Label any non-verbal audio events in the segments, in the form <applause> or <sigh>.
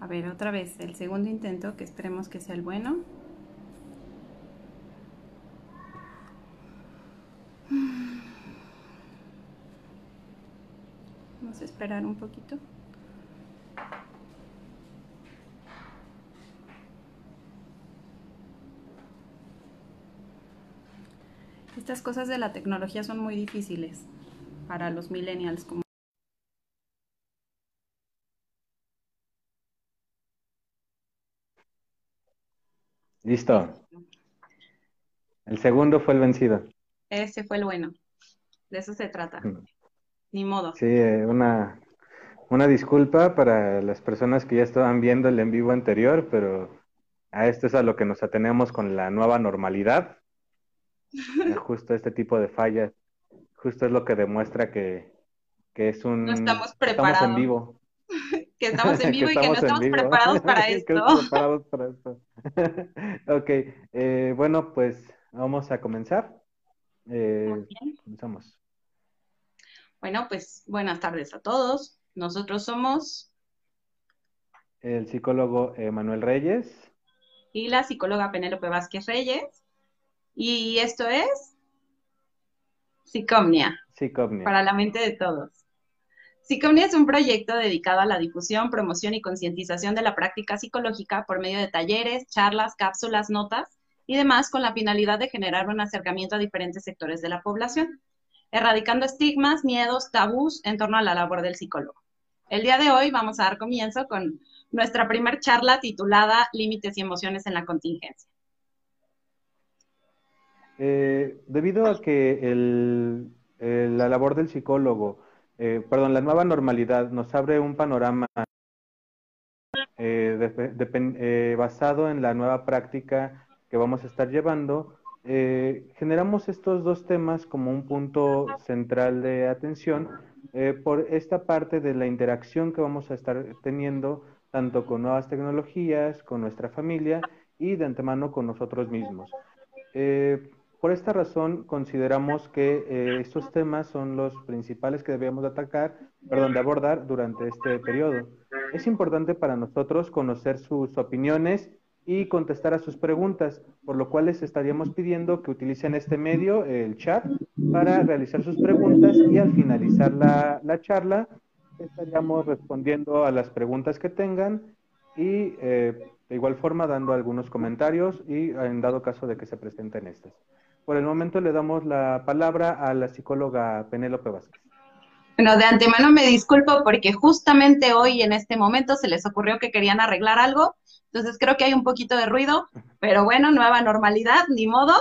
A ver, otra vez, el segundo intento, que esperemos que sea el bueno. <sighs> Vamos a esperar un poquito. Estas cosas de la tecnología son muy difíciles para los millennials como Listo. El segundo fue el vencido. Ese fue el bueno. De eso se trata. Ni modo. Sí, eh, una, una disculpa para las personas que ya estaban viendo el en vivo anterior, pero a esto es a lo que nos atenemos con la nueva normalidad. <laughs> Justo este tipo de fallas, justo es lo que demuestra que, que es un... No estamos preparados. Estamos en vivo. <laughs> que estamos en <laughs> vivo y que no estamos preparados para <laughs> esto. preparados para esto. <laughs> ok, eh, bueno, pues vamos a comenzar. Eh, comenzamos. Bueno, pues buenas tardes a todos. Nosotros somos el psicólogo Manuel Reyes y la psicóloga Penélope Vázquez Reyes. Y esto es Psicomnia. Psicomnia. Para la mente de todos. Psicomnia es un proyecto dedicado a la difusión, promoción y concientización de la práctica psicológica por medio de talleres, charlas, cápsulas, notas y demás con la finalidad de generar un acercamiento a diferentes sectores de la población, erradicando estigmas, miedos, tabús en torno a la labor del psicólogo. El día de hoy vamos a dar comienzo con nuestra primer charla titulada Límites y emociones en la contingencia. Eh, debido a que la labor del psicólogo, eh, perdón, la nueva normalidad nos abre un panorama eh, basado en la nueva práctica que vamos a estar llevando, generamos estos dos temas como un punto central de atención por esta parte de la interacción que vamos a estar teniendo tanto con nuevas tecnologías, con nuestra familia y de antemano con nosotros mismos. Por esta razón, consideramos que eh, estos temas son los principales que debemos de atacar, perdón, de abordar durante este periodo. Es importante para nosotros conocer sus opiniones y contestar a sus preguntas, por lo cual les estaríamos pidiendo que utilicen este medio, el chat, para realizar sus preguntas y al finalizar la, la charla estaríamos respondiendo a las preguntas que tengan y eh, de igual forma dando algunos comentarios y en dado caso de que se presenten estas. Por el momento le damos la palabra a la psicóloga Penélope Vázquez. Bueno, de antemano me disculpo porque justamente hoy en este momento se les ocurrió que querían arreglar algo, entonces creo que hay un poquito de ruido, pero bueno, nueva normalidad, ni modo.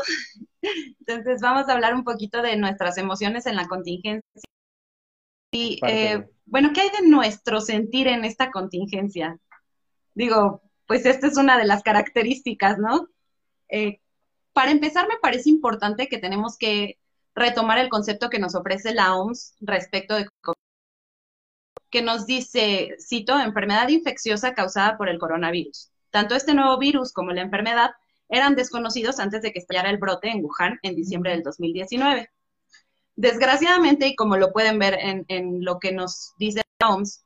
<laughs> Entonces vamos a hablar un poquito de nuestras emociones en la contingencia. Y eh, bueno, ¿qué hay de nuestro sentir en esta contingencia? Digo, pues esta es una de las características, ¿no? Eh, para empezar, me parece importante que tenemos que retomar el concepto que nos ofrece la OMS respecto de que nos dice, cito, enfermedad infecciosa causada por el coronavirus. Tanto este nuevo virus como la enfermedad eran desconocidos antes de que estallara el brote en Wuhan en diciembre del 2019. Desgraciadamente, y como lo pueden ver en, lo que nos dice la OMS,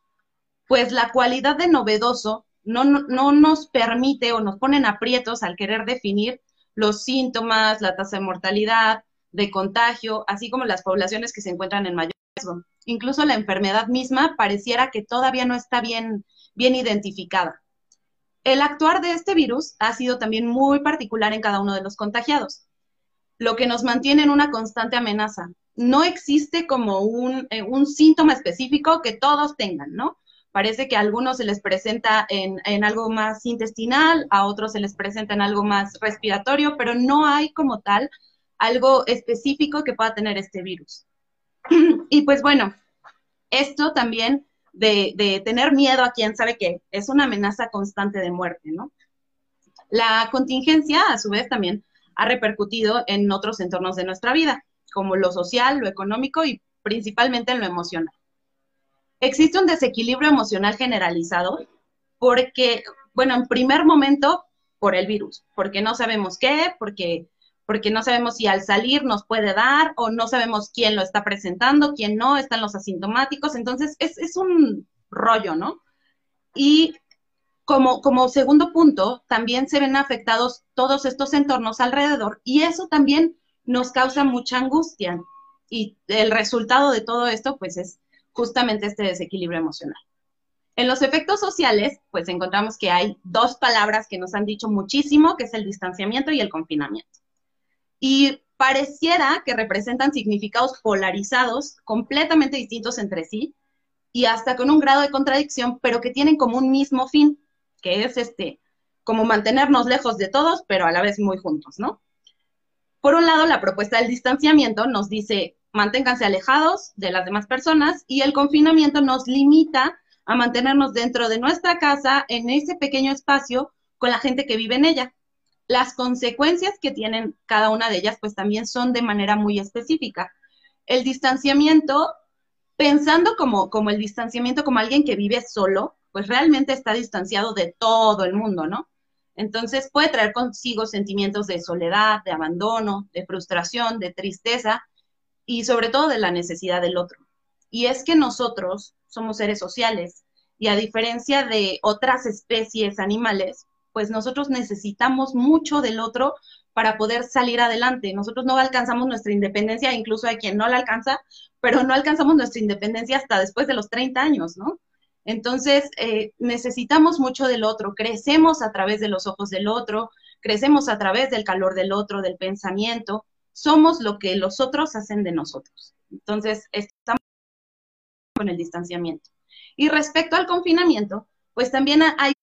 pues la cualidad de novedoso no, no, no nos permite o nos ponen aprietos al querer definir los síntomas, la tasa de mortalidad, de contagio, así como las poblaciones que se encuentran en mayor riesgo. Incluso la enfermedad misma pareciera que todavía no está bien, identificada. El actuar de este virus ha sido también muy particular en cada uno de los contagiados, lo que nos mantiene en una constante amenaza. No existe como un, eh, un síntoma específico que todos tengan, ¿no? Parece que a algunos se les presenta en, algo más intestinal, a otros se les presenta en algo más respiratorio, pero no hay como tal algo específico que pueda tener este virus. <clears throat> y pues bueno, esto también de, de, tener miedo a quién sabe qué, es una amenaza constante de muerte, ¿no? La contingencia, a su vez, también ha repercutido en otros entornos de nuestra vida, como lo social, lo económico y principalmente en lo emocional existe un desequilibrio emocional generalizado porque, bueno, en primer momento por el virus, porque no sabemos qué, porque, porque no sabemos si al salir nos puede dar o no sabemos quién lo está presentando, quién no, están los asintomáticos, entonces es, es un rollo, ¿no? Y como, como segundo punto, también se ven afectados todos estos entornos alrededor y eso también nos causa mucha angustia. Y el resultado de todo esto, pues, es justamente este desequilibrio emocional. En los efectos sociales, pues encontramos que hay dos palabras que nos han dicho muchísimo, que es el distanciamiento y el confinamiento. Y pareciera que representan significados polarizados, completamente distintos entre sí, y hasta con un grado de contradicción, pero que tienen como un mismo fin, que es este, como mantenernos lejos de todos, pero a la vez muy juntos, ¿no? Por un lado, la propuesta del distanciamiento nos dice, manténganse alejados de las demás personas y el confinamiento nos limita a mantenernos dentro de nuestra casa, en ese pequeño espacio, con la gente que vive en ella. Las consecuencias que tienen cada una de ellas, pues también son de manera muy específica. El distanciamiento, pensando como, como el distanciamiento como alguien que vive solo, pues realmente está distanciado de todo el mundo, ¿no? Entonces puede traer consigo sentimientos de soledad, de abandono, de frustración, de tristeza y sobre todo de la necesidad del otro. Y es que nosotros somos seres sociales y a diferencia de otras especies animales, pues nosotros necesitamos mucho del otro para poder salir adelante. Nosotros no alcanzamos nuestra independencia, incluso hay quien no la alcanza, pero no alcanzamos nuestra independencia hasta después de los 30 años, ¿no? Entonces, eh, necesitamos mucho del otro, crecemos a través de los ojos del otro, crecemos a través del calor del otro, del pensamiento, somos lo que los otros hacen de nosotros. Entonces, estamos con el distanciamiento. Y respecto al confinamiento, pues también hay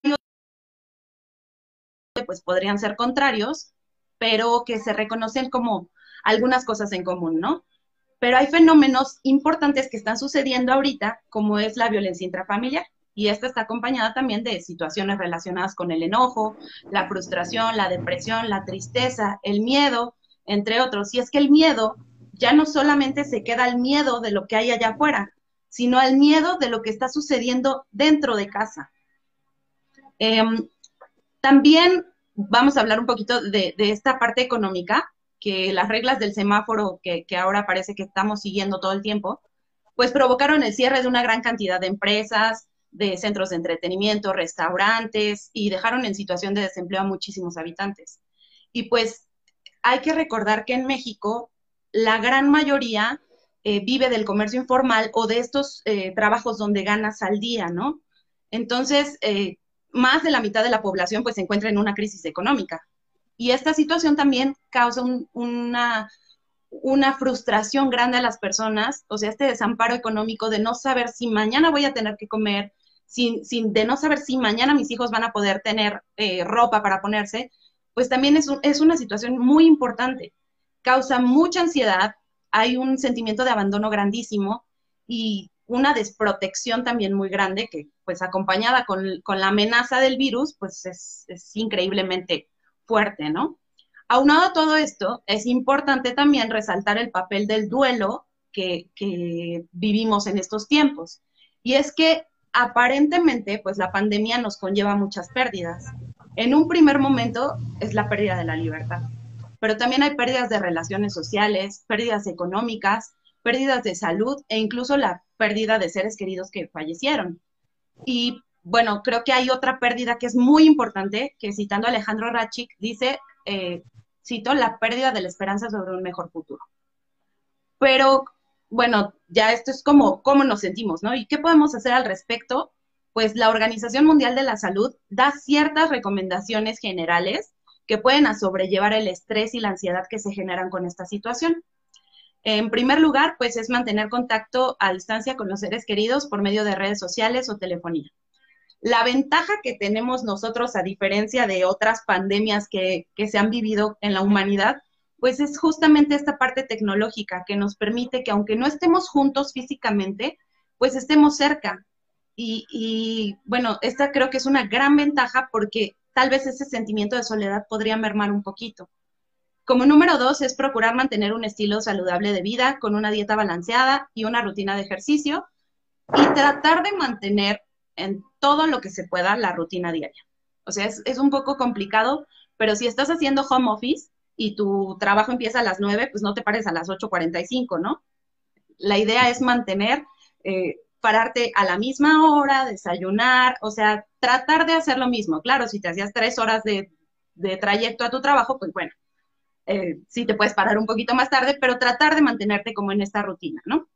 pues podrían ser contrarios, pero que se reconocen como algunas cosas en común, ¿no? Pero hay fenómenos importantes que están sucediendo ahorita, como es la violencia intrafamiliar. Y esta está acompañada también de situaciones relacionadas con el enojo, la frustración, la depresión, la tristeza, el miedo, entre otros. Y es que el miedo ya no solamente se queda al miedo de lo que hay allá afuera, sino al miedo de lo que está sucediendo dentro de casa. Em, también vamos a hablar un poquito de, esta parte económica que las reglas del semáforo que, ahora parece que estamos siguiendo todo el tiempo, pues provocaron el cierre de una gran cantidad de empresas, de centros de entretenimiento, restaurantes y dejaron en situación de desempleo a muchísimos habitantes. Y pues hay que recordar que en México la gran mayoría eh, vive del comercio informal o de estos eh, trabajos donde ganas al día, ¿no? Entonces, eh, más de la mitad de la población pues se encuentra en una crisis económica. Y esta situación también causa una, una frustración grande a las personas, o sea, este desamparo económico de no saber si mañana voy a tener que comer, sin, sin de no saber si mañana mis hijos van a poder tener ropa para ponerse, pues también es, es una situación muy importante. Causa mucha ansiedad, hay un sentimiento de abandono grandísimo y una desprotección también muy grande que pues acompañada con, la amenaza del virus pues es, increíblemente fuerte, ¿no? Aunado a todo esto, es importante también resaltar el papel del duelo que, que vivimos en estos tiempos. Y es que aparentemente pues la pandemia nos conlleva muchas pérdidas. En un primer momento es la pérdida de la libertad, pero también hay pérdidas de relaciones sociales, pérdidas económicas, pérdidas de salud e incluso la pérdida de seres queridos que fallecieron. Y bueno, creo que hay otra pérdida que es muy importante, que citando a Alejandro Rachik, dice, eh, cito, la pérdida de la esperanza sobre un mejor futuro. Pero bueno, ya esto es como cómo nos sentimos, ¿no? ¿Y qué podemos hacer al respecto? Pues la Organización Mundial de la Salud da ciertas recomendaciones generales que pueden sobrellevar el estrés y la ansiedad que se generan con esta situación. En primer lugar, pues es mantener contacto a distancia con los seres queridos por medio de redes sociales o telefonía. La ventaja que tenemos nosotros, a diferencia de otras pandemias que, se han vivido en la humanidad, pues es justamente esta parte tecnológica que nos permite que aunque no estemos juntos físicamente, pues estemos cerca. Y, bueno, esta creo que es una gran ventaja porque tal vez ese sentimiento de soledad podría mermar un poquito. Como número dos es procurar mantener un estilo saludable de vida con una dieta balanceada y una rutina de ejercicio y tratar de mantener en todo lo que se pueda la rutina diaria. O sea, es, un poco complicado, pero si estás haciendo home office y tu trabajo empieza a las 9, pues no te pares a las 8.45, ¿no? La idea es mantener, eh, pararte a la misma hora, desayunar, o sea, tratar de hacer lo mismo. Claro, si te hacías tres horas de, trayecto a tu trabajo, pues bueno, eh, sí te puedes parar un poquito más tarde, pero tratar de mantenerte como en esta rutina, ¿no?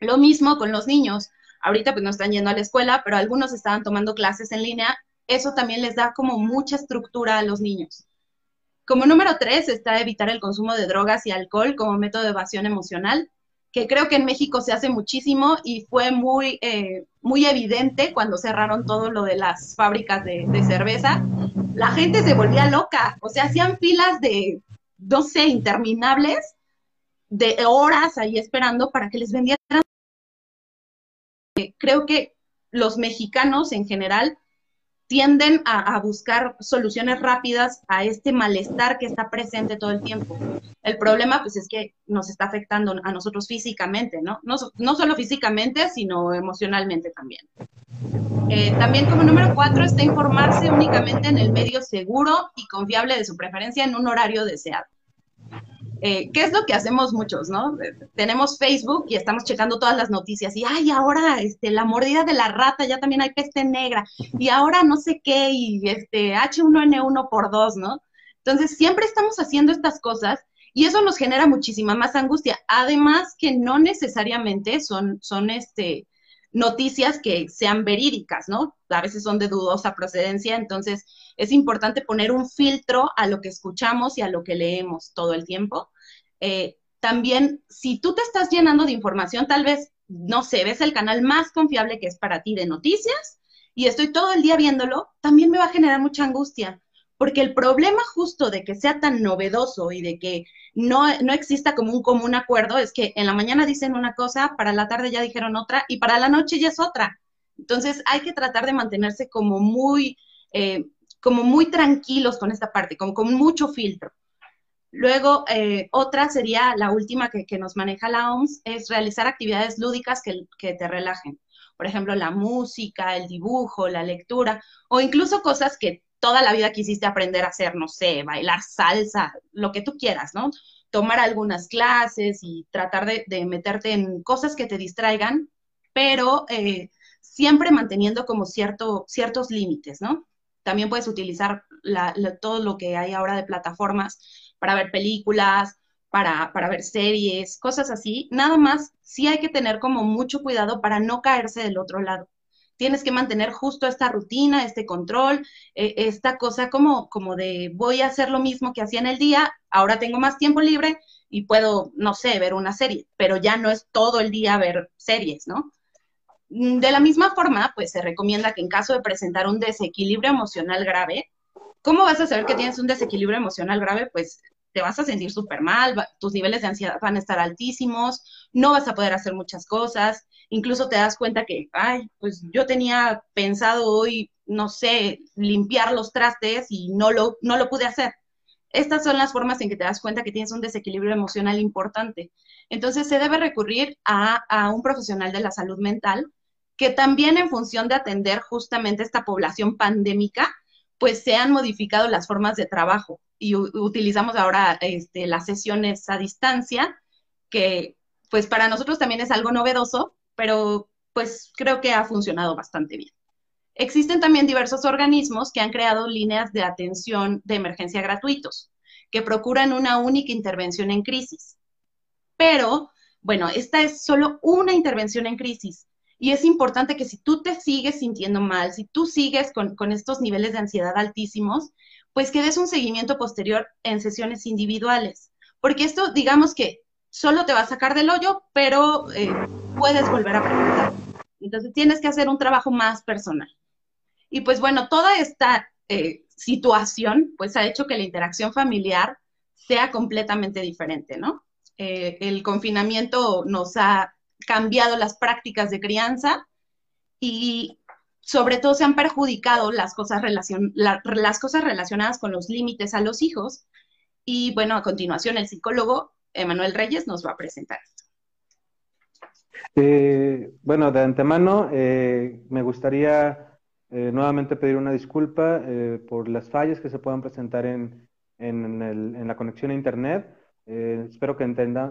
Lo mismo con los niños. Ahorita pues no están yendo a la escuela, pero algunos estaban tomando clases en línea. Eso también les da como mucha estructura a los niños. Como número tres está evitar el consumo de drogas y alcohol como método de evasión emocional que creo que en México se hace muchísimo y fue muy, eh, muy evidente cuando cerraron todo lo de las fábricas de, cerveza. La gente se volvía loca, o sea, hacían filas de, no sé, interminables, de horas ahí esperando para que les vendieran. Creo que los mexicanos en general tienden a, buscar soluciones rápidas a este malestar que está presente todo el tiempo. El problema, pues, es que nos está afectando a nosotros físicamente, ¿no? No, solo físicamente, sino emocionalmente también. Eh, también como número cuatro está informarse únicamente en el medio seguro y confiable de su preferencia en un horario deseado. Eh, ¿Qué es lo que hacemos muchos, no? Tenemos Facebook y estamos checando todas las noticias y, ay, ahora este, la mordida de la rata, ya también hay peste negra y ahora no sé qué y este H1N1 por dos, ¿no? Entonces, siempre estamos haciendo estas cosas y eso nos genera muchísima más angustia. Además que no necesariamente son, son este, noticias que sean verídicas, ¿no? A veces son de dudosa procedencia, entonces es importante poner un filtro a lo que escuchamos y a lo que leemos todo el tiempo. Eh, también, si tú te estás llenando de información, tal vez, no sé, ves el canal más confiable que es para ti de noticias y estoy todo el día viéndolo, también me va a generar mucha angustia, porque el problema justo de que sea tan novedoso y de que no, no exista como un común acuerdo es que en la mañana dicen una cosa, para la tarde ya dijeron otra y para la noche ya es otra. Entonces hay que tratar de mantenerse como muy, eh, como muy tranquilos con esta parte, como con mucho filtro. Luego, eh, otra sería la última que, que, nos maneja la OMS, es realizar actividades lúdicas que, que, te relajen. Por ejemplo, la música, el dibujo, la lectura, o incluso cosas que toda la vida quisiste aprender a hacer, no sé, bailar salsa, lo que tú quieras, ¿no? Tomar algunas clases y tratar de, meterte en cosas que te distraigan, pero eh, siempre manteniendo como cierto, ciertos límites, ¿no? También puedes utilizar todo lo que hay ahora de plataformas para ver películas, para, para, ver series, cosas así. Nada más, sí hay que tener como mucho cuidado para no caerse del otro lado. Tienes que mantener justo esta rutina, este control, e, esta cosa como, como de voy a hacer lo mismo que hacía en el día, ahora tengo más tiempo libre y puedo, no sé, ver una serie, pero ya no es todo el día ver series, ¿no? Mm, de la misma forma, pues se recomienda que en caso de presentar un desequilibrio emocional grave, ¿cómo vas a saber que tienes un desequilibrio emocional grave? Pues te vas a sentir súper mal, tus niveles de ansiedad van a estar altísimos, no vas a poder hacer muchas cosas, incluso te das cuenta que, ay, pues yo tenía pensado hoy, no sé, limpiar los trastes y no lo, no lo pude hacer. Estas son las formas en que te das cuenta que tienes un desequilibrio emocional importante. Entonces se debe recurrir a, a un profesional de la salud mental que también en función de atender justamente esta población pandémica, pues se han modificado las formas de trabajo y utilizamos ahora este, las sesiones a distancia, que pues para nosotros también es algo novedoso, pero pues creo que ha funcionado bastante bien. Existen también diversos organismos que han creado líneas de atención de emergencia gratuitos, que procuran una única intervención en crisis. Pero, bueno, esta es solo una intervención en crisis. Y es importante que si tú te sigues sintiendo mal, si tú sigues con, estos niveles de ansiedad altísimos, pues que des un seguimiento posterior en sesiones individuales. Porque esto, digamos que solo te va a sacar del hoyo, pero eh, puedes volver a preguntar. Entonces tienes que hacer un trabajo más personal. Y pues bueno, toda esta eh, situación pues ha hecho que la interacción familiar sea completamente diferente, ¿no? Eh, el confinamiento nos ha cambiado las prácticas de crianza y sobre todo se han perjudicado las cosas, relacionadas con los límites a los hijos. Y bueno, a continuación el psicólogo Emanuel Reyes nos va a presentar esto. Eh, bueno, de antemano eh, me gustaría eh, nuevamente pedir una disculpa por las fallas que se puedan presentar en, la conexión a Internet. Espero que,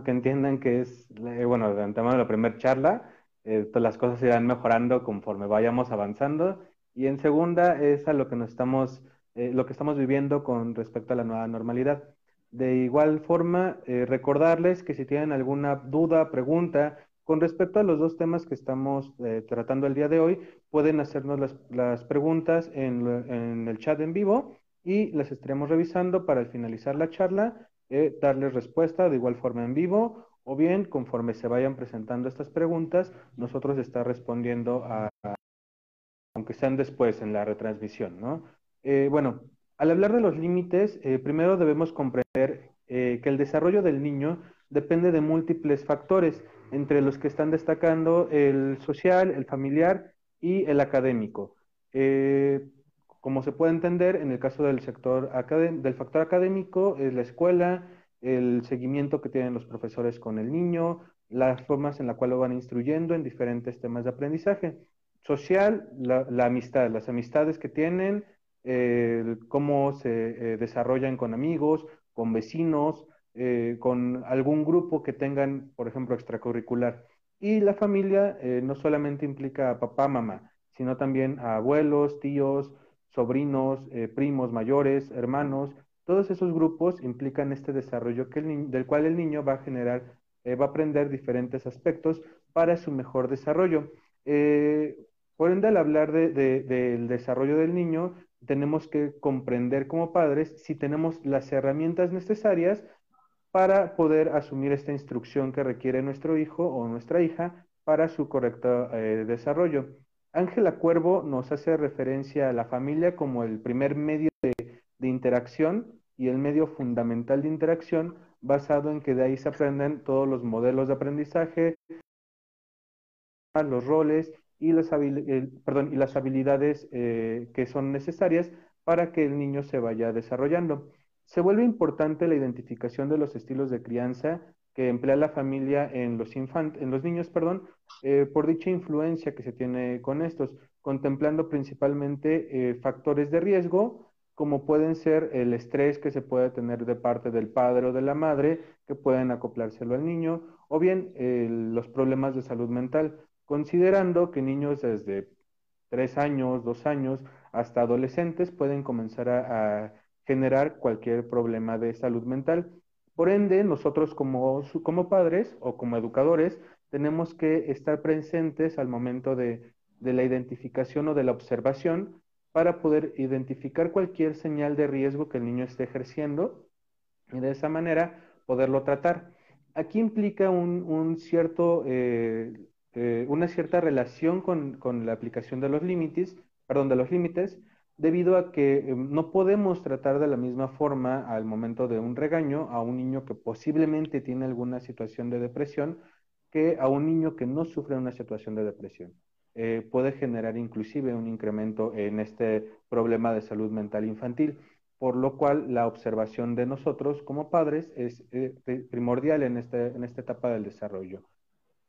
que entiendan que es, bueno, de antemano la primera charla. Eh, las cosas irán mejorando conforme vayamos avanzando. Y en segunda es a lo que nos estamos, eh, lo que estamos viviendo con respecto a la nueva normalidad. De igual forma, eh, recordarles que si tienen alguna duda, pregunta con respecto a los dos temas que estamos tratando el día de hoy, pueden hacernos las, las preguntas en, en, el chat en vivo y las estaremos revisando para al finalizar la charla darles respuesta de igual forma en vivo o bien conforme se vayan presentando estas preguntas, nosotros está respondiendo a, aunque sean después en la retransmisión, ¿no? Eh, bueno, al hablar de los límites, eh, primero debemos comprender eh, que el desarrollo del niño depende de múltiples factores, entre los que están destacando el social, el familiar y el académico. como se puede entender, en el caso del sector del factor académico, es la escuela, el seguimiento que tienen los profesores con el niño, las formas en las cuales lo van instruyendo en diferentes temas de aprendizaje. Social, la, amistad, las amistades que tienen, cómo se eh, desarrollan con amigos, con vecinos, eh, con algún grupo que tengan, por ejemplo, extracurricular. Y la familia eh, no solamente implica a papá, mamá, sino también a abuelos, tíos, sobrinos, primos mayores, hermanos, todos esos grupos implican este desarrollo del cual el niño va a generar, eh, va a aprender diferentes aspectos para su mejor desarrollo. Eh, por ende, al hablar del desarrollo del niño, tenemos que comprender como padres si tenemos las herramientas necesarias para poder asumir esta instrucción que requiere nuestro hijo o nuestra hija para su correcto eh, desarrollo. Ángela Cuervo nos hace referencia a la familia como el primer medio de interacción y el medio fundamental de interacción basado en que de ahí se aprenden todos los modelos de aprendizaje, los roles y las, habilidades eh, que son necesarias para que el niño se vaya desarrollando. Se vuelve importante la identificación de los estilos de crianza que emplea la familia en los, en los niños perdón, eh, por dicha influencia que se tiene con estos, contemplando principalmente eh, factores de riesgo como pueden ser el estrés que se puede tener de parte del padre o de la madre, que pueden acoplárselo al niño, o bien los problemas de salud mental, considerando que niños desde tres años, dos años, hasta adolescentes pueden comenzar a, generar cualquier problema de salud mental. Por ende, nosotros como, como padres o como educadores tenemos que estar presentes al momento de, de la identificación o de la observación para poder identificar cualquier señal de riesgo que el niño esté ejerciendo y de esa manera poderlo tratar. Aquí implica un, cierto, eh, eh, una cierta relación con, la aplicación de los límites, perdón, de los límites, debido a que eh, no podemos tratar de la misma forma al momento de un regaño a un niño que posiblemente tiene alguna situación de depresión que a un niño que no sufre una situación de depresión. Eh, puede generar inclusive un incremento en este problema de salud mental infantil, por lo cual la observación de nosotros como padres es eh, primordial en, este, en esta etapa del desarrollo.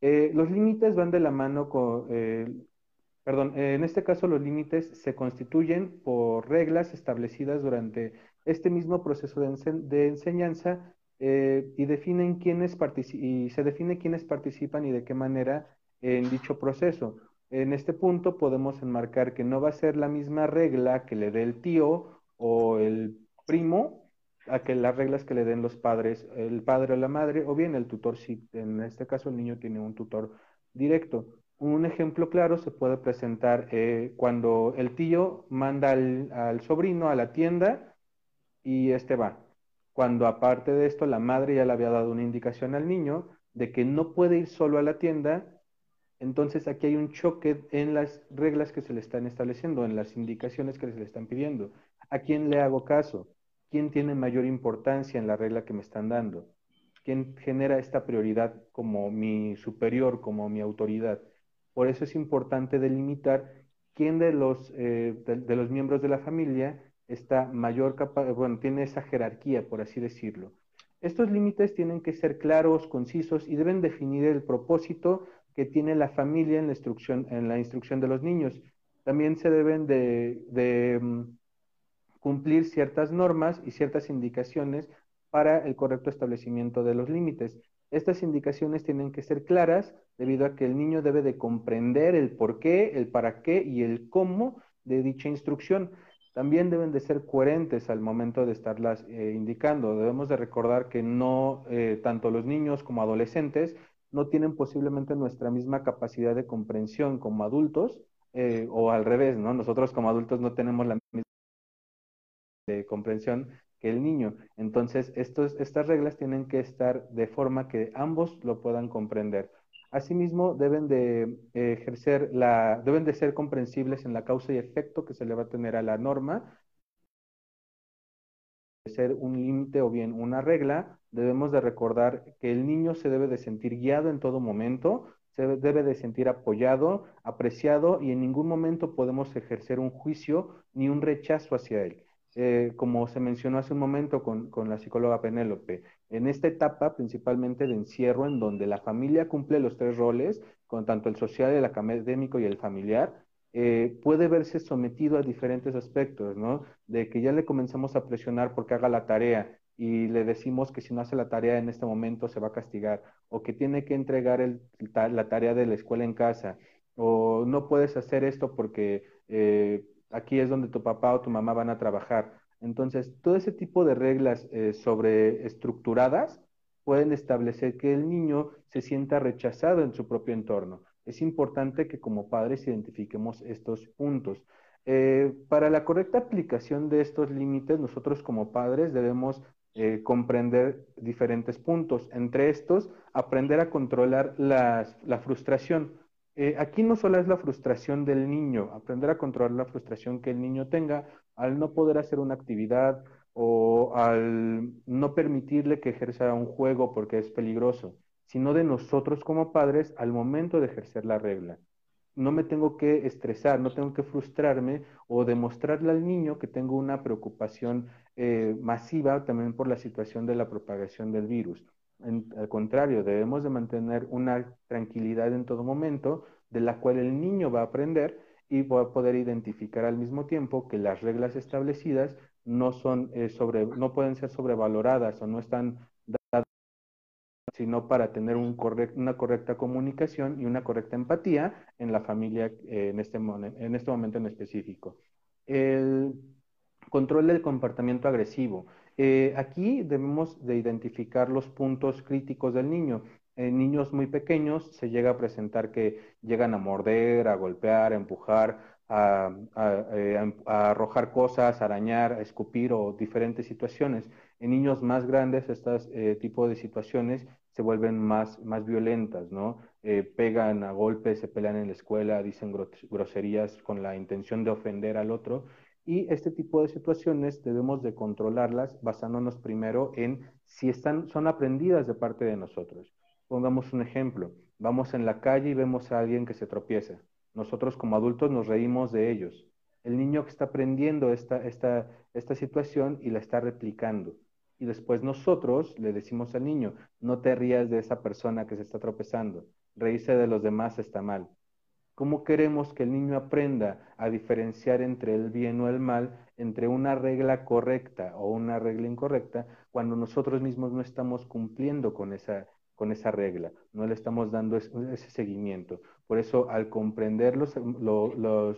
Eh, los límites van de la mano con, perdón, en este caso los límites se constituyen por reglas establecidas durante este mismo proceso de, enseñanza y, definen quiénes y se define quiénes participan y de qué manera en dicho proceso. En este punto podemos enmarcar que no va a ser la misma regla que le dé el tío o el primo a que las reglas que le den los padres, el padre o la madre, o bien el tutor, si en este caso el niño tiene un tutor directo. Un ejemplo claro se puede presentar eh, cuando el tío manda al, al, sobrino a la tienda y este va. Cuando aparte de esto la madre ya le había dado una indicación al niño de que no puede ir solo a la tienda entonces aquí hay un choque en las reglas que se le están estableciendo, en las indicaciones que se le están pidiendo. ¿A quién le hago caso? ¿Quién tiene mayor importancia en la regla que me están dando? ¿Quién genera esta prioridad como mi superior, como mi autoridad? Por eso es importante delimitar quién de los, eh, de, los miembros de la familia está mayor capaz, bueno, tiene esa jerarquía, por así decirlo. Estos límites tienen que ser claros, concisos y deben definir el propósito que tiene la familia en la instrucción, en la instrucción de los niños. También se deben de, mm, cumplir ciertas normas y ciertas indicaciones para el correcto establecimiento de los límites. Estas indicaciones tienen que ser claras debido a que el niño debe de comprender el por qué, el para qué y el cómo de dicha instrucción. También deben de ser coherentes al momento de estarlas eh, indicando. Debemos de recordar que no eh, tanto los niños como adolescentes no tienen posiblemente nuestra misma capacidad de comprensión como adultos eh, o al revés, ¿no? Nosotros como adultos no tenemos la misma de comprensión que el niño. Entonces, estas reglas tienen que estar de forma que ambos lo puedan comprender. Asimismo, deben de ejercer la, deben de ser comprensibles en la causa y efecto que se le va a tener a la norma. Ser un límite o bien una regla, debemos de recordar que el niño se debe de sentir guiado en todo momento, se debe de sentir apoyado, apreciado y en ningún momento podemos ejercer un juicio ni un rechazo hacia él. Eh, como se mencionó hace un momento con, la psicóloga Penélope, en esta etapa principalmente de encierro en donde la familia cumple los tres roles, con tanto el social, el académico y el familiar, eh, puede verse sometido a diferentes aspectos, ¿no? De que ya le comenzamos a presionar porque haga la tarea y le decimos que si no hace la tarea en este momento se va a castigar, o que tiene que entregar la tarea de la escuela en casa, o no puedes hacer esto porque eh, aquí es donde tu papá o tu mamá van a trabajar. Entonces, todo ese tipo de reglas eh, sobre estructuradas pueden establecer que el niño se sienta rechazado en su propio entorno. Es importante que como padres identifiquemos estos puntos. Eh, para la correcta aplicación de estos límites, nosotros como padres debemos eh, comprender diferentes puntos. Entre estos, aprender a controlar la frustración. Eh, aquí no solo es la frustración del niño, aprender a controlar la frustración que el niño tenga al no poder hacer una actividad o al no permitirle que ejerza un juego porque es peligroso, sino de nosotros como padres al momento de ejercer la regla. No me tengo que estresar, no tengo que frustrarme o demostrarle al niño que tengo una preocupación eh, masiva también por la situación de la propagación del virus al contrario, debemos de mantener una tranquilidad en todo momento de la cual el niño va a aprender y va a poder identificar al mismo tiempo que las reglas establecidas no son eh, sobre, no pueden ser sobrevaloradas o no están sino para tener un una correcta comunicación y una correcta empatía en la familia eh, en, este, en este momento en específico. El control del comportamiento agresivo. Eh, aquí debemos de identificar los puntos críticos del niño. En niños muy pequeños se llega a presentar que llegan a morder, a golpear, a empujar, a, eh, arrojar cosas, a arañar, a escupir o diferentes situaciones. En niños más grandes, este tipo de situaciones se vuelven más, más violentas, ¿no? pegan a golpes, se pelean en la escuela, dicen groserías con la intención de ofender al otro y este tipo de situaciones debemos de controlarlas basándonos primero en si están, son aprendidas de parte de nosotros. Pongamos un ejemplo. Vamos en la calle y vemos a alguien que se tropieza. Nosotros como adultos nos reímos de ellos. El niño que está aprendiendo esta, esta, esta situación y la está replicando. Y después nosotros le decimos al niño, no te rías de esa persona que se está tropezando. Reírse de los demás está mal. ¿Cómo queremos que el niño aprenda a diferenciar entre el bien o el mal, entre una regla correcta o una regla incorrecta, cuando nosotros mismos no estamos cumpliendo con esa, con esa regla, no le estamos dando ese seguimiento? Por eso, al comprender los,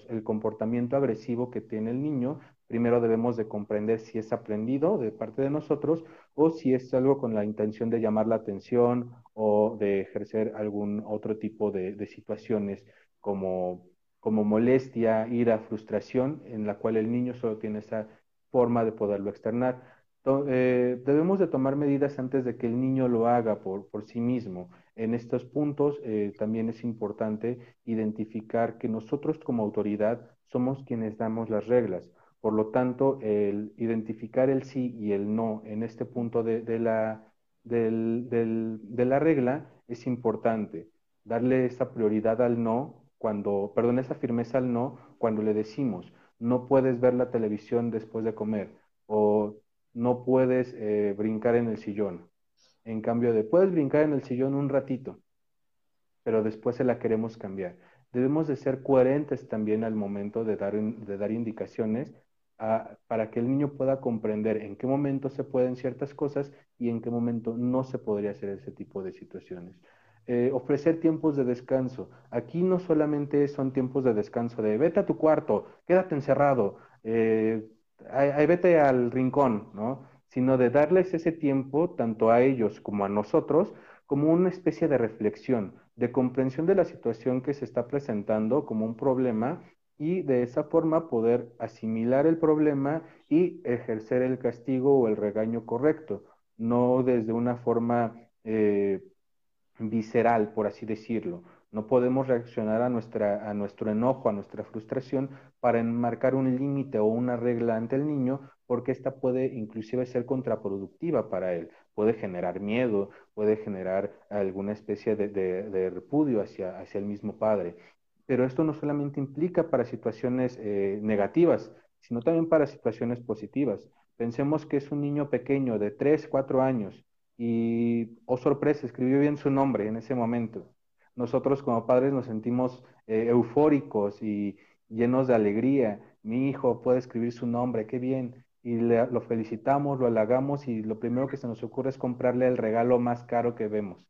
el comportamiento agresivo que tiene el niño, primero debemos de comprender si es aprendido de parte de nosotros o si es algo con la intención de llamar la atención o de ejercer algún otro tipo de, de situaciones como, como molestia, ira, frustración, en la cual el niño solo tiene esa forma de poderlo externar. Eh, debemos de tomar medidas antes de que el niño lo haga por, por sí mismo. En estos puntos eh, también es importante identificar que nosotros como autoridad somos quienes damos las reglas. Por lo tanto, el identificar el sí y el no en este punto de, la, de la regla es importante. Darle esa prioridad al no cuando, perdón, esa firmeza al no, cuando le decimos, no puedes ver la televisión después de comer o no puedes eh, brincar en el sillón. En cambio de, puedes brincar en el sillón un ratito, pero después se la queremos cambiar. Debemos de ser coherentes también al momento de dar, de dar indicaciones para que el niño pueda comprender en qué momento se pueden ciertas cosas y en qué momento no se podría hacer ese tipo de situaciones. Eh, ofrecer tiempos de descanso. Aquí no solamente son tiempos de descanso de vete a tu cuarto, quédate encerrado, eh, vete al rincón, ¿no? Sino de darles ese tiempo tanto a ellos como a nosotros como una especie de reflexión, de comprensión de la situación que se está presentando como un problema y de esa forma poder asimilar el problema y ejercer el castigo o el regaño correcto, no desde una forma eh, visceral, por así decirlo. No podemos reaccionar a, nuestra, a nuestro enojo, a nuestra frustración para enmarcar un límite o una regla ante el niño, porque esta puede inclusive ser contraproductiva para él. Puede generar miedo, puede generar alguna especie de, repudio hacia, hacia el mismo padre. Pero esto no solamente implica para situaciones eh, negativas, sino también para situaciones positivas. Pensemos que es un niño pequeño de 3, 4 años y, oh sorpresa, escribió bien su nombre en ese momento. Nosotros como padres nos sentimos eh, eufóricos y llenos de alegría. Mi hijo puede escribir su nombre, qué bien. Y lo felicitamos, lo halagamos y lo primero que se nos ocurre es comprarle el regalo más caro que vemos.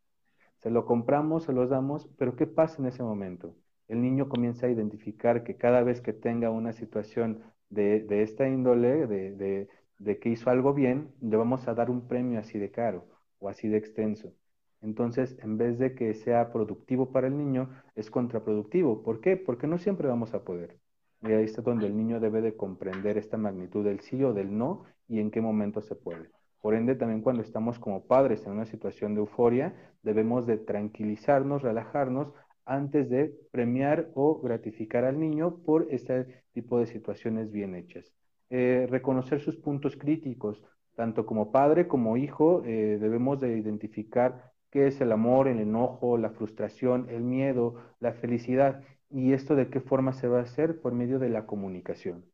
Se lo compramos, se los damos, pero ¿qué pasa en ese momento? El niño comienza a identificar que cada vez que tenga una situación de, esta índole, de, de que hizo algo bien, le vamos a dar un premio así de caro o así de extenso. Entonces, en vez de que sea productivo para el niño, es contraproductivo. ¿Por qué? Porque no siempre vamos a poder. Y ahí está donde el niño debe de comprender esta magnitud del sí o del no y en qué momento se puede. Por ende, también cuando estamos como padres en una situación de euforia, debemos de tranquilizarnos, relajarnos antes de premiar o gratificar al niño por este tipo de situaciones bien hechas. Eh, reconocer sus puntos críticos, tanto como padre como hijo, eh, debemos de identificar qué es el amor, el enojo, la frustración, el miedo, la felicidad, y esto de qué forma se va a hacer por medio de la comunicación.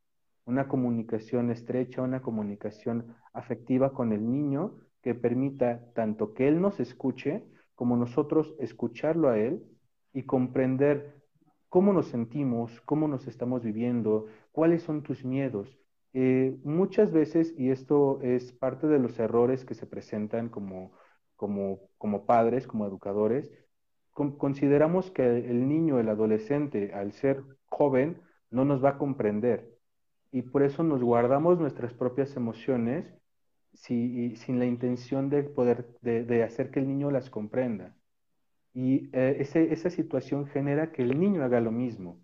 Una comunicación estrecha, una comunicación afectiva con el niño que permita tanto que él nos escuche como nosotros escucharlo a él y comprender cómo nos sentimos, cómo nos estamos viviendo, cuáles son tus miedos, eh, muchas veces, y esto es parte de los errores que se presentan como, como, como padres, como educadores, consideramos que el niño, el adolescente, al ser joven, no nos va a comprender. Y por eso nos guardamos nuestras propias emociones sin la intención de poder, de, hacer que el niño las comprenda. Y eh, esa situación genera que el niño haga lo mismo.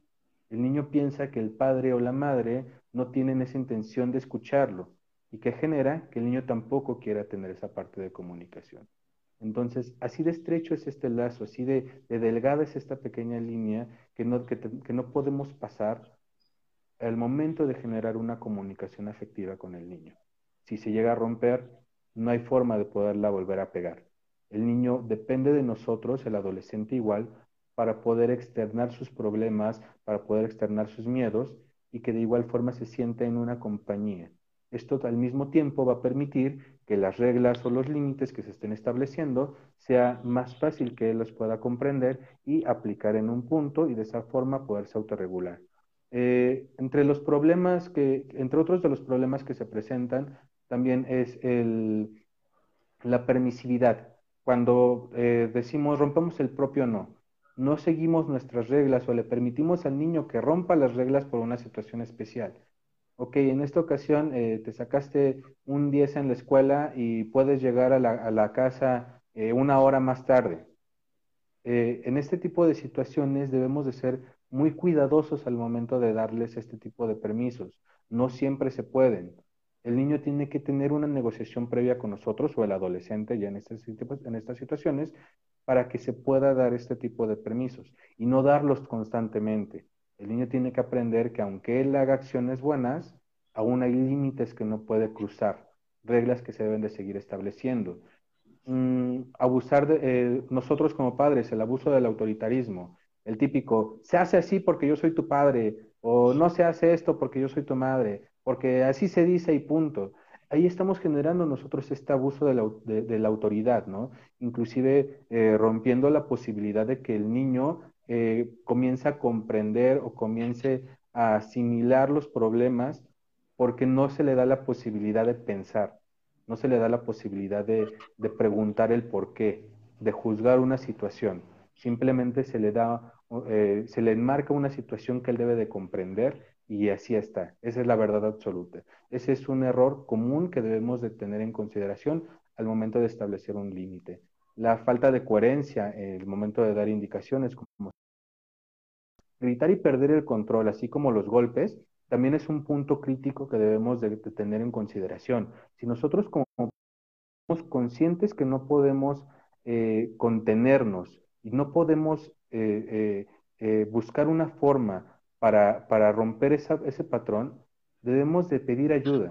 El niño piensa que el padre o la madre no tienen esa intención de escucharlo y que genera que el niño tampoco quiera tener esa parte de comunicación. Entonces, así de estrecho es este lazo, así de, delgada es esta pequeña línea que no, que, no podemos pasar al momento de generar una comunicación afectiva con el niño. Si se llega a romper, no hay forma de poderla volver a pegar. El niño depende de nosotros, el adolescente igual, para poder externar sus problemas, para poder externar sus miedos y que de igual forma se sienta en una compañía. Esto al mismo tiempo va a permitir que las reglas o los límites que se estén estableciendo sea más fácil que él los pueda comprender y aplicar en un punto y de esa forma poderse autorregular. Eh, entre los problemas que, entre otros de los problemas que se presentan, también es el, la permisividad. Cuando eh, decimos rompemos el propio no, no seguimos nuestras reglas o le permitimos al niño que rompa las reglas por una situación especial. Ok, en esta ocasión eh, te sacaste un 10 en la escuela y puedes llegar a la, casa eh, una hora más tarde. Eh, en este tipo de situaciones debemos de ser muy cuidadosos al momento de darles este tipo de permisos. No siempre se pueden. El niño tiene que tener una negociación previa con nosotros o el adolescente ya en estas, en estas situaciones para que se pueda dar este tipo de permisos y no darlos constantemente. El niño tiene que aprender que aunque él haga acciones buenas, aún hay límites que no puede cruzar, reglas que se deben de seguir estableciendo. Mm, abusar de eh, nosotros como padres, el abuso del autoritarismo, el típico, se hace así porque yo soy tu padre, o no se hace esto porque yo soy tu madre, porque así se dice y punto ahí estamos generando nosotros este abuso de la, autoridad, ¿no? Inclusive eh, rompiendo la posibilidad de que el niño eh, comience a comprender o comience a asimilar los problemas porque no se le da la posibilidad de pensar, no se le da la posibilidad de, preguntar el por qué, de juzgar una situación. Simplemente se le da, eh, se le enmarca una situación que él debe de comprender y así está. Esa es la verdad absoluta. Ese es un error común que debemos de tener en consideración al momento de establecer un límite. La falta de coherencia en el momento de dar indicaciones, gritar y perder el control, así como los golpes, también es un punto crítico que debemos de, tener en consideración. Si nosotros como somos conscientes que no podemos eh, contenernos y no podemos eh, eh, buscar una forma para, para romper ese patrón, debemos de pedir ayuda.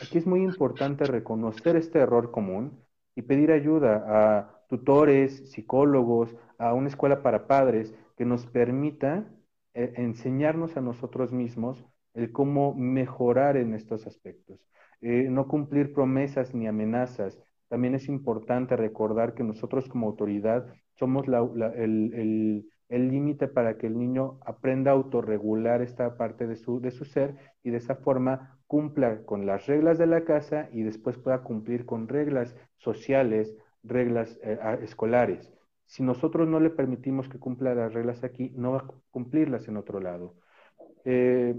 Aquí es muy importante reconocer este error común y pedir ayuda a tutores, psicólogos, a una escuela para padres que nos permita enseñarnos a nosotros mismos el cómo mejorar en estos aspectos. Eh, no cumplir promesas ni amenazas. También es importante recordar que nosotros como autoridad somos el límite para que el niño aprenda a autorregular esta parte de su, de su ser y de esa forma cumpla con las reglas de la casa y después pueda cumplir con reglas sociales, reglas eh, escolares. Si nosotros no le permitimos que cumpla las reglas aquí, no va a cumplirlas en otro lado. Eh,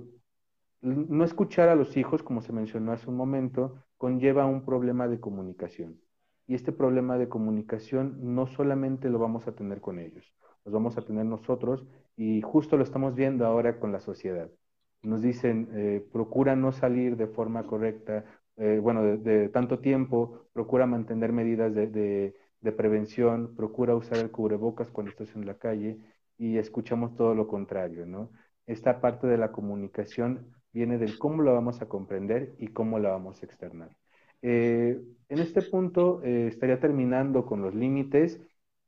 no escuchar a los hijos, como se mencionó hace un momento, conlleva un problema de comunicación. Y este problema de comunicación no solamente lo vamos a tener con ellos, los vamos a tener nosotros y justo lo estamos viendo ahora con la sociedad. Nos dicen, eh, procura no salir de forma correcta, eh, bueno, de, tanto tiempo, procura mantener medidas de, de prevención, procura usar el cubrebocas cuando estás en la calle y escuchamos todo lo contrario, ¿no? Esta parte de la comunicación viene del cómo lo vamos a comprender y cómo la vamos a externar. Eh, en este punto eh, estaría terminando con los límites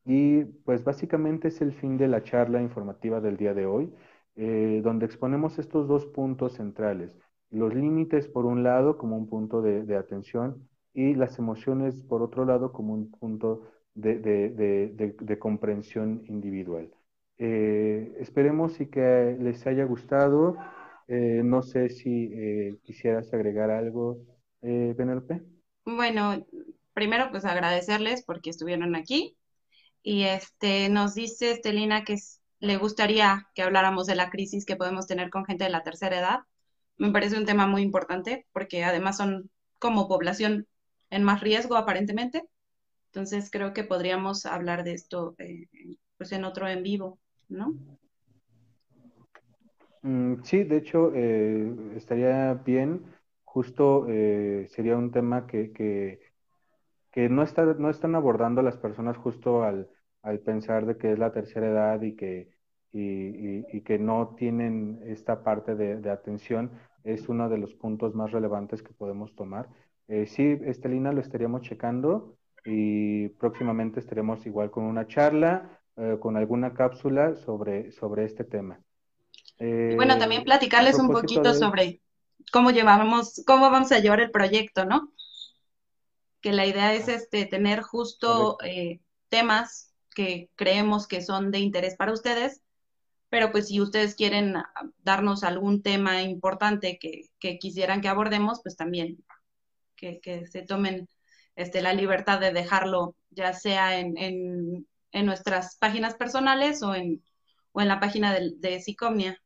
y pues básicamente es el fin de la charla informativa del día de hoy, eh, donde exponemos estos dos puntos centrales. Los límites por un lado como un punto de, atención y las emociones por otro lado como un punto de, de comprensión individual. esperemos y que les haya gustado. Eh, no sé si eh, quisieras agregar algo, eh, Penelope. Bueno, primero pues agradecerles porque estuvieron aquí y este nos dice Estelina que le gustaría que habláramos de la crisis que podemos tener con gente de la tercera edad. Me parece un tema muy importante porque además son como población en más riesgo aparentemente. Entonces creo que podríamos hablar de esto pues en otro en vivo, ¿no? Mm, sí, de hecho, eh, estaría bien, justo eh, sería un tema que, que, no, está, no están abordando las personas justo al, al pensar de que es la tercera edad y que, y, que no tienen esta parte de, atención, es uno de los puntos más relevantes que podemos tomar. Eh, sí, Estelina, lo estaríamos checando y próximamente estaremos igual con una charla, eh, con alguna cápsula sobre, sobre este tema y bueno, también eh, platicarles un poquito sobre cómo llevamos, cómo vamos a llevar el proyecto, ¿no? Que la idea es este tener justo eh, temas que creemos que son de interés para ustedes, pero pues si ustedes quieren darnos algún tema importante que, quisieran que abordemos, pues también que, se tomen este, la libertad de dejarlo, ya sea en, en, nuestras páginas personales o en, o en la página de, de Sicomnia.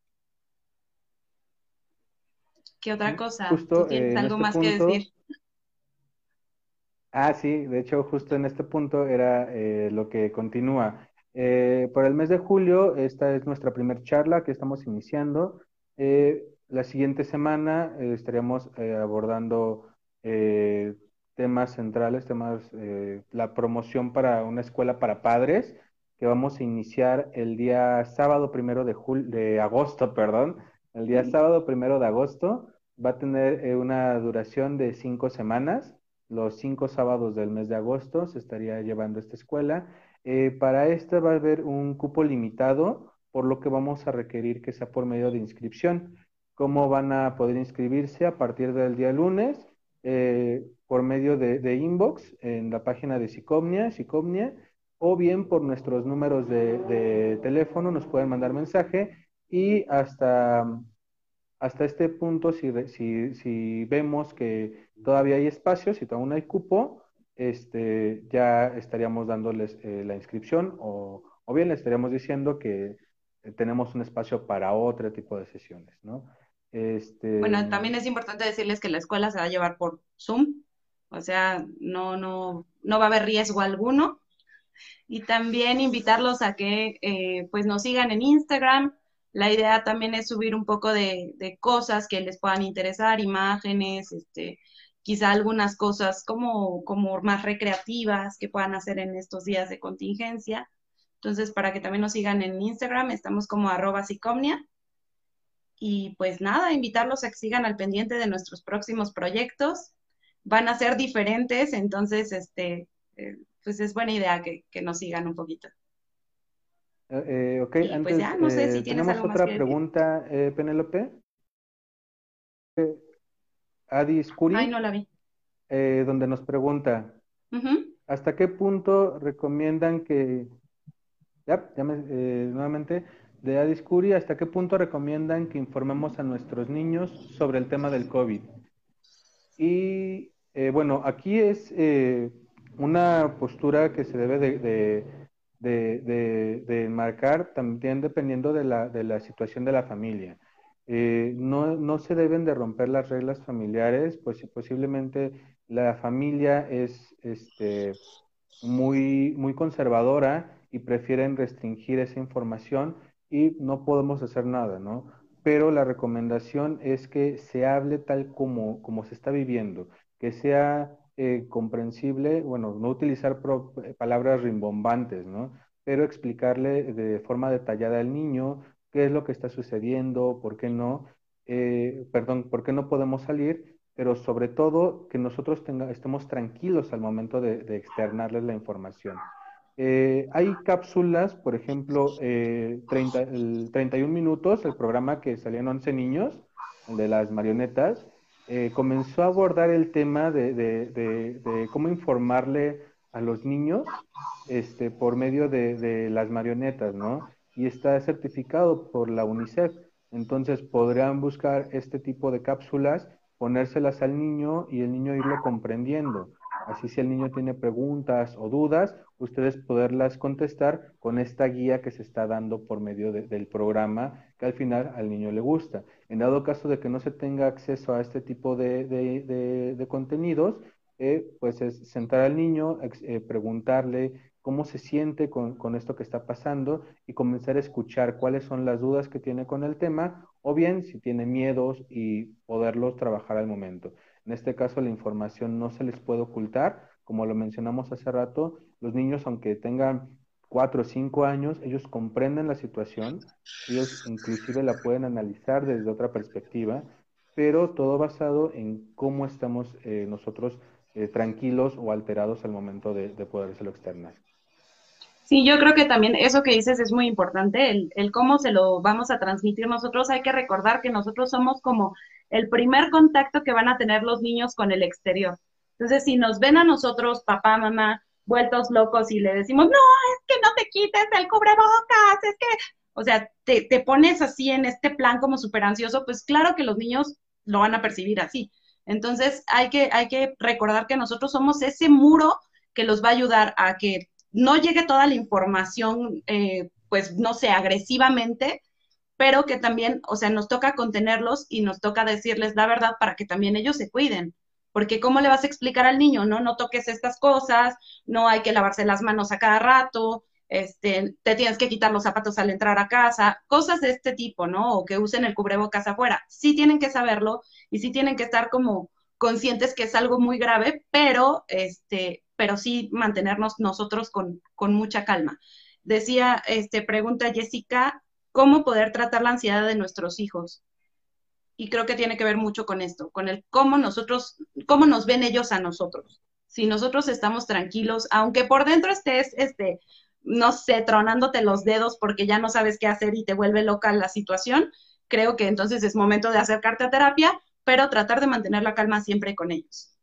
¿Qué otra cosa? tienes algo este más que decir? Ah, sí, de hecho, justo en este punto era eh, lo que continúa. Eh, por el mes de julio, esta es nuestra primera charla que estamos iniciando. Eh, la siguiente semana estaríamos abordando temas centrales, temas, la promoción para una escuela para padres, que vamos a iniciar el día sábado primero de, de agosto, perdón, el día sábado primero de agosto va a tener eh, una duración de cinco semanas. Los cinco sábados del mes de agosto se estaría llevando esta escuela. Eh, para esta va a haber un cupo limitado, por lo que vamos a requerir que sea por medio de inscripción. ¿Cómo van a poder inscribirse? A partir del día lunes, eh, por medio de, inbox en la página de Sicomnia, Sicomnia, o bien por nuestros números de, de teléfono nos pueden mandar mensaje y hasta hasta este punto, si, si, si vemos que todavía hay espacios, y aún hay cupo, este, ya estaríamos dándoles eh, la inscripción o, o, bien les estaríamos diciendo que eh, tenemos un espacio para otro tipo de sesiones, ¿no? Este... Bueno, también es importante decirles que la escuela se va a llevar por Zoom, o sea, no, no, no va a haber riesgo alguno. Y también invitarlos a que eh, pues nos sigan en Instagram. La idea también es subir un poco de, de, cosas que les puedan interesar, imágenes, este, quizá algunas cosas como, como más recreativas que puedan hacer en estos días de contingencia. Entonces, para que también nos sigan en Instagram, estamos como arroba psicomnia. Y pues nada, invitarlos a que sigan al pendiente de nuestros próximos proyectos. Van a ser diferentes, entonces, este, eh, pues es buena idea que, nos sigan un poquito. Eh, eh ok, pues antes, ya, no sé si eh, tienes tenemos otra pregunta, Penélope. Adi Scuri. Ay, no la vi. donde nos pregunta, ¿hasta qué punto recomiendan que ya, eh, nuevamente, de Adiscuri, ¿hasta qué punto recomiendan que informemos a nuestros niños sobre el tema del COVID? Y eh, bueno, aquí es eh, una postura que se debe de, de, marcar también dependiendo de la, de la situación de la familia. no, no, se deben de romper las reglas familiares, pues posiblemente la familia es este, muy, muy conservadora y prefieren restringir esa información y no podemos hacer nada, ¿no? Pero la recomendación es que se hable tal como, como se está viviendo, que sea eh, comprensible, bueno, no utilizar eh, palabras rimbombantes, ¿no? Pero explicarle de forma detallada al niño qué es lo que está sucediendo, por qué no, eh, perdón, por qué no podemos salir, pero sobre todo que nosotros tenga, estemos tranquilos al momento de, de externarles la información. Eh, hay cápsulas, por ejemplo, eh, 30, el 31 minutos, el programa que salían 11 niños, el de las marionetas, eh, comenzó a abordar el tema de, de, cómo informarle a los niños este, por medio de, las marionetas, ¿no? Y está certificado por la UNICEF. Entonces podrían buscar este tipo de cápsulas, ponérselas al niño y el niño irlo comprendiendo. Así si el niño tiene preguntas o dudas, ustedes poderlas contestar con esta guía que se está dando por medio del programa que al final al niño le gusta. En dado caso de que no se tenga acceso a este tipo de, contenidos, eh, pues es sentar al niño, eh, preguntarle cómo se siente con, con, esto que está pasando y comenzar a escuchar cuáles son las dudas que tiene con el tema o bien si tiene miedos y poderlos trabajar al momento. En este caso, la información no se les puede ocultar. Como lo mencionamos hace rato, los niños, aunque tengan cuatro o cinco años, ellos comprenden la situación, ellos inclusive la pueden analizar desde otra perspectiva, pero todo basado en cómo estamos eh, nosotros eh, tranquilos o alterados al momento de, de podérselo externar. Sí, yo creo que también eso que dices es muy importante, el, el, cómo se lo vamos a transmitir nosotros. Hay que recordar que nosotros somos como el primer contacto que van a tener los niños con el exterior. Entonces, si nos ven a nosotros, papá, mamá, vueltos locos y le decimos, no, es que no te quites el cubrebocas, es que, o sea, te, te pones así en este plan como súper ansioso, pues claro que los niños lo van a percibir así. Entonces, hay que, hay que recordar que nosotros somos ese muro que los va a ayudar a que no llegue toda la información, eh, pues, no sé, agresivamente, pero que también, o sea, nos toca contenerlos y nos toca decirles la verdad para que también ellos se cuiden. Porque ¿cómo le vas a explicar al niño? No, no toques estas cosas, no hay que lavarse las manos a cada rato, este, te tienes que quitar los zapatos al entrar a casa, cosas de este tipo, ¿no? O que usen el cubrebocas afuera. Sí tienen que saberlo y sí tienen que estar como conscientes que es algo muy grave, pero, este, pero sí mantenernos nosotros con, con mucha calma. Decía, este, pregunta Jessica, cómo poder tratar la ansiedad de nuestros hijos. Y creo que tiene que ver mucho con esto, con el cómo nosotros, cómo nos ven ellos a nosotros. Si nosotros estamos tranquilos, aunque por dentro estés, este, no sé, tronándote los dedos porque ya no sabes qué hacer y te vuelve loca la situación, creo que entonces es momento de acercarte a terapia, pero tratar de mantener la calma siempre con ellos.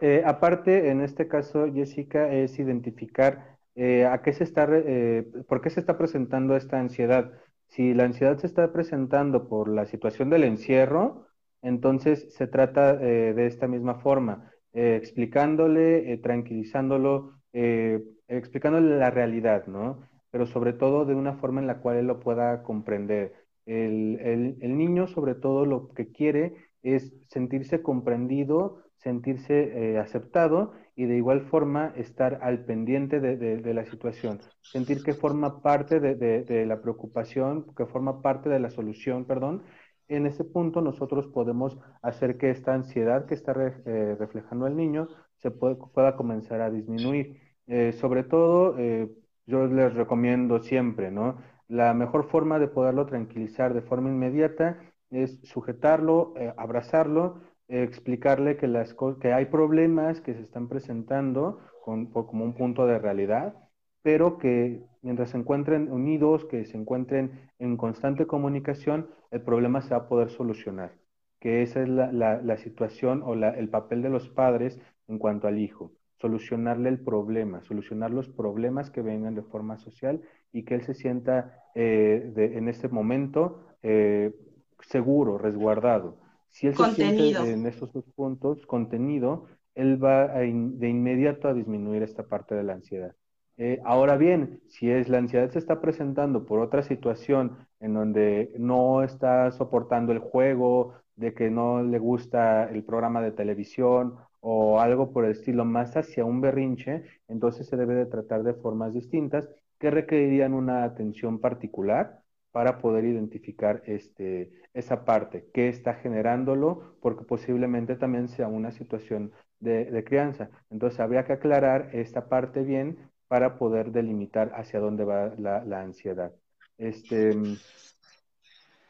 Eh, aparte, en este caso, Jessica, es identificar eh, a qué se está, eh, por qué se está presentando esta ansiedad. Si la ansiedad se está presentando por la situación del encierro, entonces se trata eh, de esta misma forma, explicándole, tranquilizándolo, explicándole la realidad, ¿no? Pero sobre todo de una forma en la cual él lo pueda comprender. El niño sobre todo lo que quiere es sentirse comprendido, sentirse aceptado y de igual forma estar al pendiente de, la situación, sentir que forma parte de, la preocupación, que forma parte de la solución, perdón. En ese punto nosotros podemos hacer que esta ansiedad que está eh, reflejando el niño se pueda comenzar a disminuir. Eh, sobre todo, eh, yo les recomiendo siempre, ¿no? La mejor forma de poderlo tranquilizar de forma inmediata es sujetarlo, abrazarlo, explicarle que, las que hay problemas que se están presentando como un punto de realidad, pero que mientras se encuentren unidos, que se encuentren en constante comunicación, el problema se va a poder solucionar, que esa es la, situación o el papel de los padres en cuanto al hijo, solucionarle el problema, solucionar los problemas que vengan de forma social y que él se sienta eh, en este momento eh, seguro, resguardado. Si él se siente en esos dos puntos, contenido, él va de inmediato a disminuir esta parte de la ansiedad. Eh, ahora bien, si es la ansiedad se está presentando por otra situación en donde no está soportando el juego, de que no le gusta el programa de televisión o algo por el estilo más hacia un berrinche, entonces se debe de tratar de formas distintas que requerirían una atención particular para poder identificar este, esa parte, qué está generándolo, porque posiblemente también sea una situación de, crianza. Entonces habría que aclarar esta parte bien para poder delimitar hacia dónde va la, ansiedad. Este,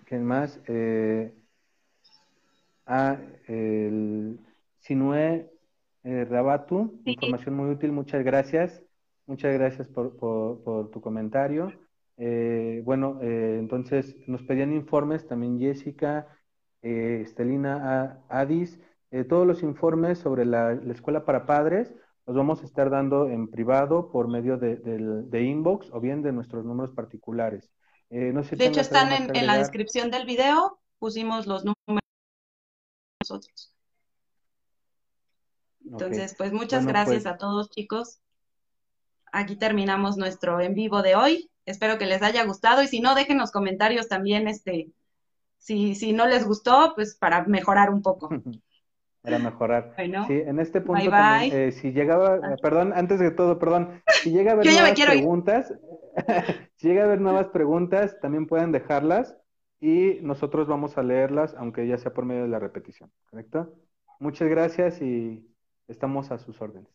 ¿Quién más? Eh, ah, el Sinue eh, Rabatu, información muy útil, muchas gracias. Muchas gracias por, por tu comentario. Eh, bueno, eh, entonces nos pedían informes también Jessica, eh, Estelina Adis, todos los informes sobre la, escuela para padres los vamos a estar dando en privado por medio de, inbox o bien de nuestros números particulares. de hecho, están en, la descripción del video, pusimos los números nosotros. Entonces, pues muchas gracias pues a todos, chicos. Aquí terminamos nuestro en vivo de hoy. Espero que les haya gustado y si no, dejen los comentarios también, este, si, si no les gustó, pues para mejorar un poco. <laughs> Para mejorar. sí, en este punto también, eh, si llegaba, ah. perdón, antes de todo, perdón, si llega a <laughs> haber nuevas preguntas, <laughs> si llega a haber nuevas preguntas, también pueden dejarlas y nosotros vamos a leerlas, aunque ya sea por medio de la repetición, ¿correcto? Muchas gracias y estamos a sus órdenes.